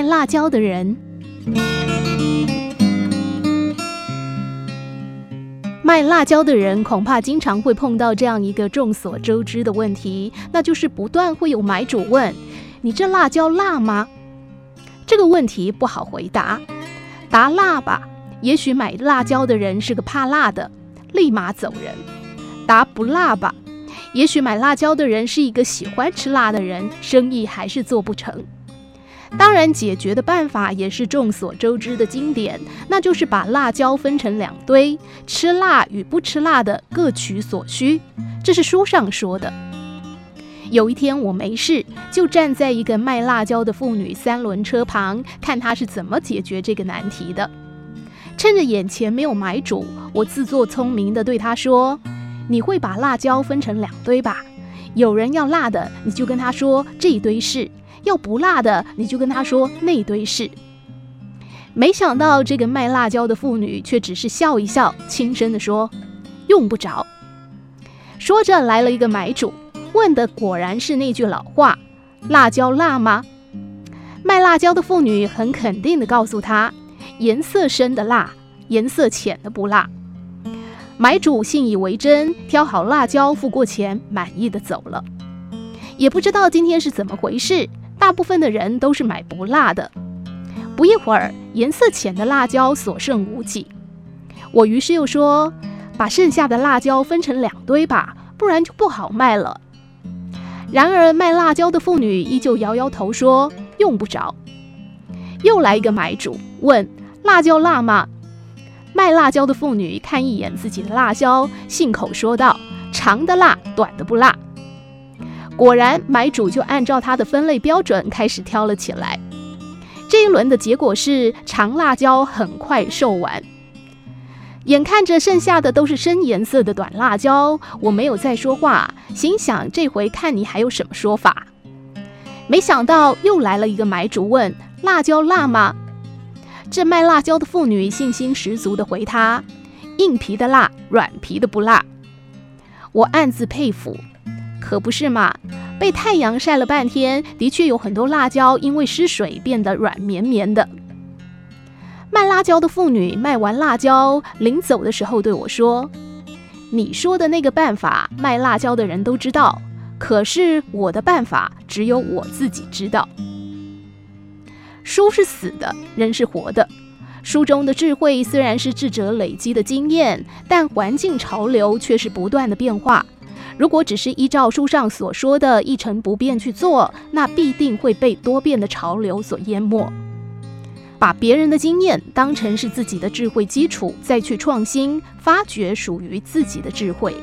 卖辣椒的人。卖辣椒的人恐怕经常会碰到这样一个众所周知的问题，那就是不断会有买主问：“你这辣椒辣吗？”这个问题不好回答。答辣吧，也许买辣椒的人是个怕辣的，立马走人；答不辣吧，也许买辣椒的人是一个喜欢吃辣的人，生意还是做不成。当然，解决的办法也是众所周知的经典，那就是把辣椒分成两堆，吃辣与不吃辣的各取所需。这是书上说的。有一天我没事，就站在一个卖辣椒的妇女三轮车旁，看她是怎么解决这个难题的。趁着眼前没有买主，我自作聪明地对她说：“你会把辣椒分成两堆吧？有人要辣的，你就跟他说这一堆事。”要不辣的，你就跟他说那堆事。没想到这个卖辣椒的妇女却只是笑一笑，轻声地说：“用不着。”说着来了一个买主，问的果然是那句老话：“辣椒辣吗？”卖辣椒的妇女很肯定地告诉他：“颜色深的辣，颜色浅的不辣。”买主信以为真，挑好辣椒，付过钱，满意的走了。也不知道今天是怎么回事。大部分的人都是买不辣的。不一会儿，颜色浅的辣椒所剩无几。我于是又说：“把剩下的辣椒分成两堆吧，不然就不好卖了。”然而卖辣椒的妇女依旧摇摇头说：“用不着。”又来一个买主问：“辣椒辣吗？”卖辣椒的妇女看一眼自己的辣椒，信口说道：“长的辣，短的不辣。”果然，买主就按照他的分类标准开始挑了起来。这一轮的结果是，长辣椒很快售完。眼看着剩下的都是深颜色的短辣椒，我没有再说话，心想这回看你还有什么说法。没想到又来了一个买主问：“辣椒辣吗？”这卖辣椒的妇女信心十足地回他：“硬皮的辣，软皮的不辣。”我暗自佩服。可不是嘛？被太阳晒了半天，的确有很多辣椒因为失水变得软绵绵的。卖辣椒的妇女卖完辣椒，临走的时候对我说：“你说的那个办法，卖辣椒的人都知道，可是我的办法只有我自己知道。”书是死的，人是活的。书中的智慧虽然是智者累积的经验，但环境潮流却是不断的变化。如果只是依照书上所说的一成不变去做，那必定会被多变的潮流所淹没。把别人的经验当成是自己的智慧基础，再去创新，发掘属于自己的智慧。